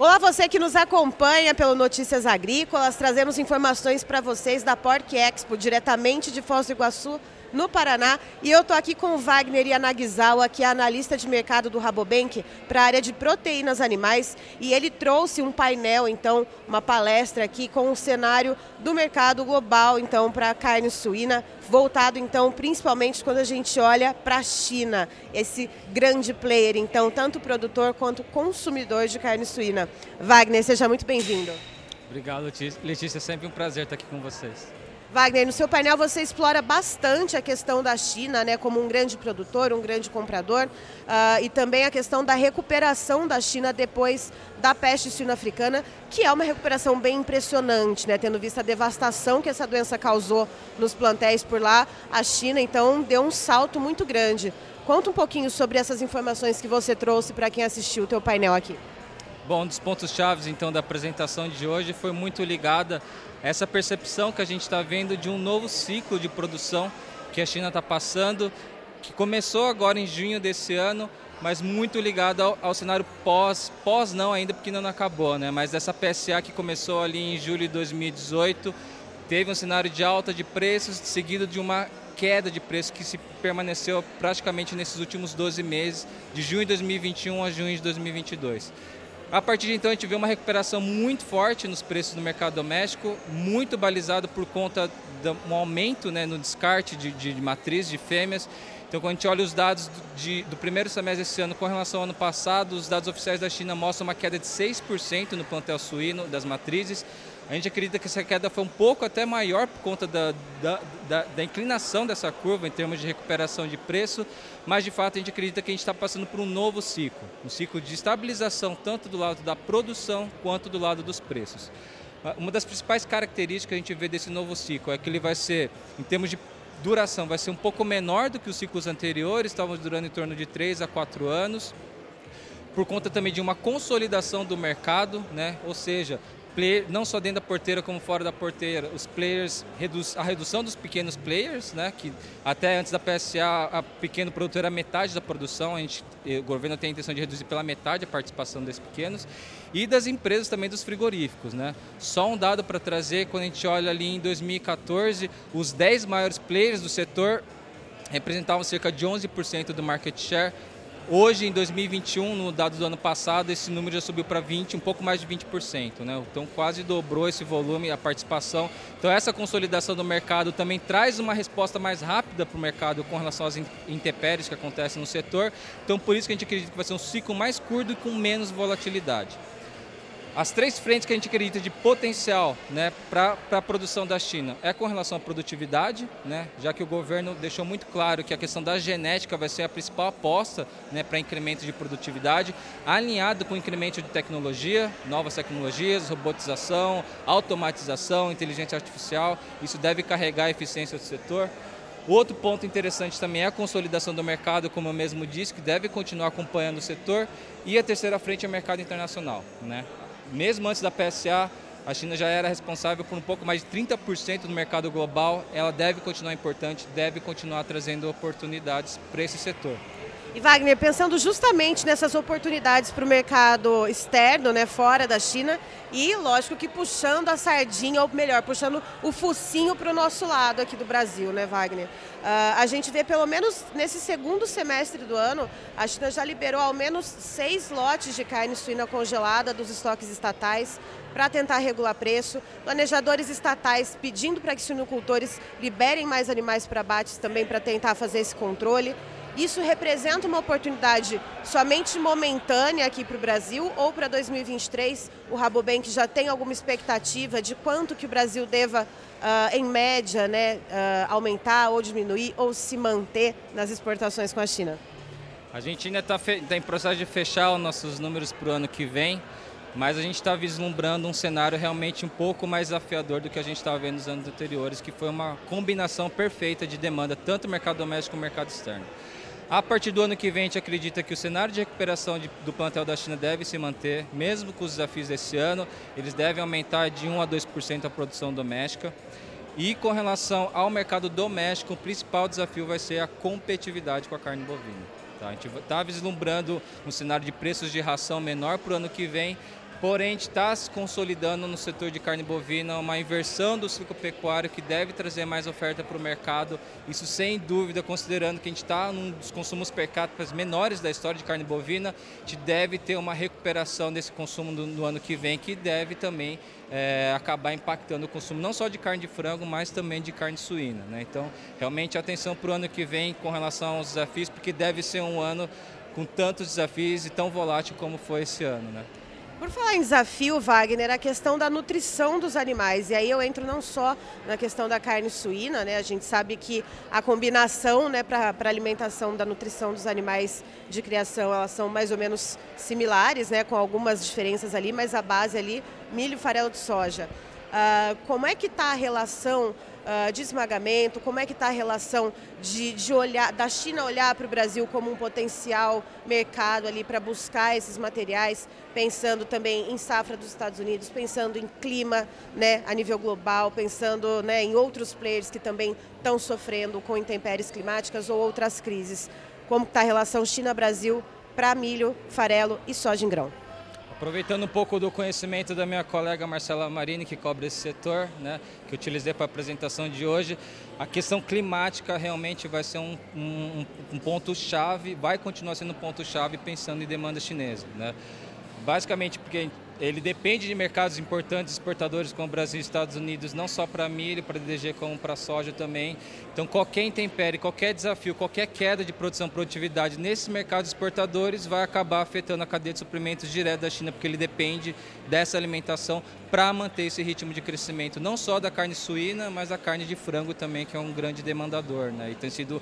Olá, você que nos acompanha pelo Notícias Agrícolas. Trazemos informações para vocês da Porc Expo, diretamente de Foz do Iguaçu, no Paraná. E eu estou aqui com o Wagner Yanagisawa, que é analista de mercado do Rabobank para a área de proteínas animais. E ele trouxe um painel, então, uma palestra aqui com o um cenário do mercado global, então, para a carne suína, voltado, então, principalmente quando a gente olha para a China, esse grande player, então, tanto produtor quanto consumidor de carne suína. Wagner, seja muito bem-vindo. Obrigado. Letícia, é sempre um prazer estar aqui com vocês. Wagner, no seu painel você explora bastante a questão da China, né, como um grande produtor, um grande comprador, uh, e também a questão da recuperação da China depois da peste suína africana, que é uma recuperação bem impressionante, né, tendo visto a devastação que essa doença causou nos plantéis por lá, a China então deu um salto muito grande. Conta um pouquinho sobre essas informações que você trouxe para quem assistiu o teu painel aqui. Bom, um dos pontos chaves então da apresentação de hoje foi muito ligada a essa percepção que a gente está vendo de um novo ciclo de produção que a China está passando, que começou agora em junho desse ano, mas muito ligado ao, ao, cenário pós, pós não ainda porque não acabou, né? Mas essa PSA que começou ali em julho de 2018 teve um cenário de alta de preços seguido de uma queda de preço que se permaneceu praticamente nesses últimos 12 meses, de junho de 2021 a junho de 2022. A partir de então a gente vê uma recuperação muito forte nos preços no mercado doméstico, muito balizado por conta de um aumento né, no descarte de, de, de matriz, de fêmeas. Então, quando a gente olha os dados do, de, do primeiro semestre desse ano com relação ao ano passado, os dados oficiais da China mostram uma queda de 6% no plantel suíno das matrizes. A gente acredita que essa queda foi um pouco até maior por conta da, da, da, da, inclinação dessa curva em termos de recuperação de preço, mas de fato a gente acredita que a gente está passando por um novo ciclo, um ciclo de estabilização tanto do lado da produção quanto do lado dos preços. Ah, uma das principais características que a gente vê desse novo ciclo é que ele vai ser, em termos de duração, vai ser um pouco menor do que os ciclos anteriores, estavam durando em torno de 3 a 4 anos, por conta também de uma consolidação do mercado, né? ou seja, não só dentro da porteira como fora da porteira, os players, a redução dos pequenos players, né, que até antes da PSA, a pequeno produtor era metade da produção, a gente, o governo tem a intenção de reduzir pela metade a participação desses pequenos, e das empresas também dos frigoríficos. Né. Só um dado para trazer, quando a gente olha ali em 2014, os 10 maiores players do setor representavam cerca de 11% do market share, Hoje, em 2021, no dado do ano passado, esse número já subiu para 20, um pouco mais de 20%. Né? Então, quase dobrou esse volume, a participação. Então, essa consolidação do mercado também traz uma resposta mais rápida para o mercado com relação às intempéries que acontecem no setor. Então, por isso que a gente acredita que vai ser um ciclo mais curto e com menos volatilidade. As três frentes que a gente acredita de potencial né, para a produção da China é com relação à produtividade, né, já que o governo deixou muito claro que a questão da genética vai ser a principal aposta né, para incremento de produtividade, alinhado com o incremento de tecnologia, novas tecnologias, robotização, automatização, inteligência artificial. Isso deve carregar a eficiência do setor. Outro ponto interessante também é a consolidação do mercado, como eu mesmo disse, que deve continuar acompanhando o setor. E a terceira frente é o mercado internacional. Né? Mesmo antes da PSA, a China já era responsável por um pouco mais de 30% do mercado global. Ela deve continuar importante, deve continuar trazendo oportunidades para esse setor. E Wagner, pensando justamente nessas oportunidades para o mercado externo, né, fora da China, e lógico que puxando a sardinha, ou melhor, puxando o focinho para o nosso lado aqui do Brasil, né, Wagner? Uh, a gente vê pelo menos nesse segundo semestre do ano, a China já liberou ao menos seis lotes de carne suína congelada dos estoques estatais para tentar regular preço. Planejadores estatais pedindo para que suinocultores liberem mais animais para abates também para tentar fazer esse controle. Isso representa uma oportunidade somente momentânea aqui para o Brasil ou para 2023? O Rabobank já tem alguma expectativa de quanto que o Brasil deva, uh, em média, né, uh, aumentar ou diminuir ou se manter nas exportações com a China? A gente ainda está tá em processo de fechar os nossos números para o ano que vem, mas a gente está vislumbrando um cenário realmente um pouco mais desafiador do que a gente estava vendo nos anos anteriores, que foi uma combinação perfeita de demanda, tanto mercado doméstico como mercado externo. A partir do ano que vem, a gente acredita que o cenário de recuperação de, do plantel da China deve se manter, mesmo com os desafios desse ano, eles devem aumentar de 1 a 2% a produção doméstica. E com relação ao mercado doméstico, o principal desafio vai ser a competitividade com a carne bovina. Tá? A gente está vislumbrando um cenário de preços de ração menor para o ano que vem, Porém, está se consolidando no setor de carne bovina, uma inversão do ciclo pecuário que deve trazer mais oferta para o mercado. Isso sem dúvida, considerando que a gente está num dos consumos per capita menores da história de carne bovina, a gente deve ter uma recuperação desse consumo no, no ano que vem, que deve também é, acabar impactando o consumo não só de carne de frango, mas também de carne suína. Né? Então, realmente atenção para o ano que vem com relação aos desafios, porque deve ser um ano com tantos desafios e tão volátil como foi esse ano. Né? Por falar em desafio, Wagner, a questão da nutrição dos animais. E aí eu entro não só na questão da carne suína, né? A gente sabe que a combinação né, para a alimentação da nutrição dos animais de criação, elas são mais ou menos similares, né? Com algumas diferenças ali, mas a base ali, milho e farelo de soja. Uh, como é que está a relação uh, de esmagamento? Como é que está a relação de, de, olhar, da China olhar para o Brasil como um potencial mercado ali para buscar esses materiais, pensando também em safra dos Estados Unidos, pensando em clima né, a nível global, pensando né, em outros players que também estão sofrendo com intempéries climáticas ou outras crises. Como está a relação China-Brasil para milho, farelo e soja em grão? Aproveitando um pouco do conhecimento da minha colega Marcela Marini, que cobre esse setor, né, que utilizei para a apresentação de hoje, a questão climática realmente vai ser um, um, um ponto-chave, vai continuar sendo um ponto-chave pensando em demanda chinesa. Né? Basicamente porque ele depende de mercados importantes, exportadores como Brasil e Estados Unidos, não só para milho, para DDG, como para soja também. Então, qualquer intempérie, qualquer desafio, qualquer queda de produção, produtividade nesses mercados exportadores vai acabar afetando a cadeia de suprimentos direto da China, porque ele depende dessa alimentação para manter esse ritmo de crescimento, não só da carne suína, mas da carne de frango também, que é um grande demandador. Né? E tem sido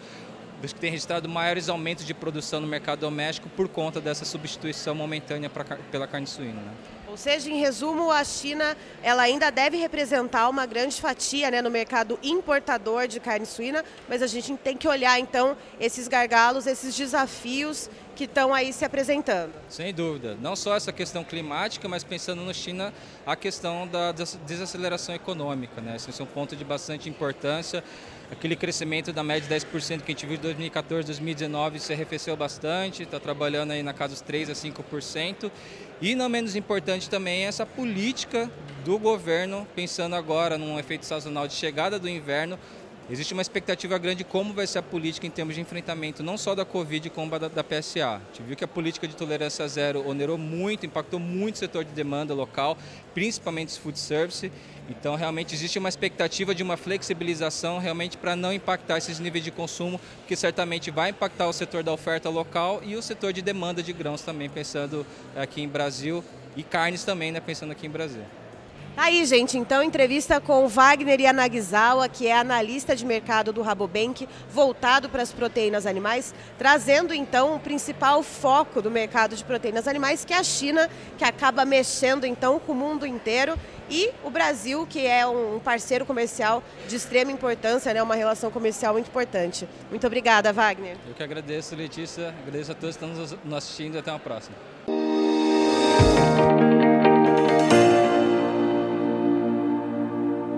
dos que tem registrado maiores aumentos de produção no mercado doméstico por conta dessa substituição momentânea pra, pela carne suína. Né? Ou seja, em resumo, a China ela ainda deve representar uma grande fatia né, no mercado importador de carne suína, mas a gente tem que olhar então esses gargalos, esses desafios que estão aí se apresentando. Sem dúvida. Não só essa questão climática, mas pensando no China, a questão da desaceleração econômica. Né? Esse é um ponto de bastante importância aquele crescimento da média de 10% que a gente viu em 2014, 2019 se arrefeceu bastante, está trabalhando aí na casa dos 3% a 5%. E não menos importante também essa política do governo, pensando agora num efeito sazonal de chegada do inverno, Existe uma expectativa grande de como vai ser a política em termos de enfrentamento, não só da Covid, como da, da PSA. A gente viu que a política de tolerância zero onerou muito, impactou muito o setor de demanda local, principalmente os food service. Então, realmente existe uma expectativa de uma flexibilização realmente para não impactar esses níveis de consumo, que certamente vai impactar o setor da oferta local e o setor de demanda de grãos também, pensando aqui em Brasil, e carnes também, né, pensando aqui em Brasil. Tá aí, gente, então entrevista com Wagner Yanagisawa, que é analista de mercado do Rabobank, voltado para as proteínas animais, trazendo então o principal foco do mercado de proteínas animais, que é a China, que acaba mexendo então com o mundo inteiro, e o Brasil, que é um parceiro comercial de extrema importância, né, uma relação comercial muito importante. Muito obrigada, Wagner. Eu que agradeço, Letícia, agradeço a todos que estão nos assistindo e até uma próxima.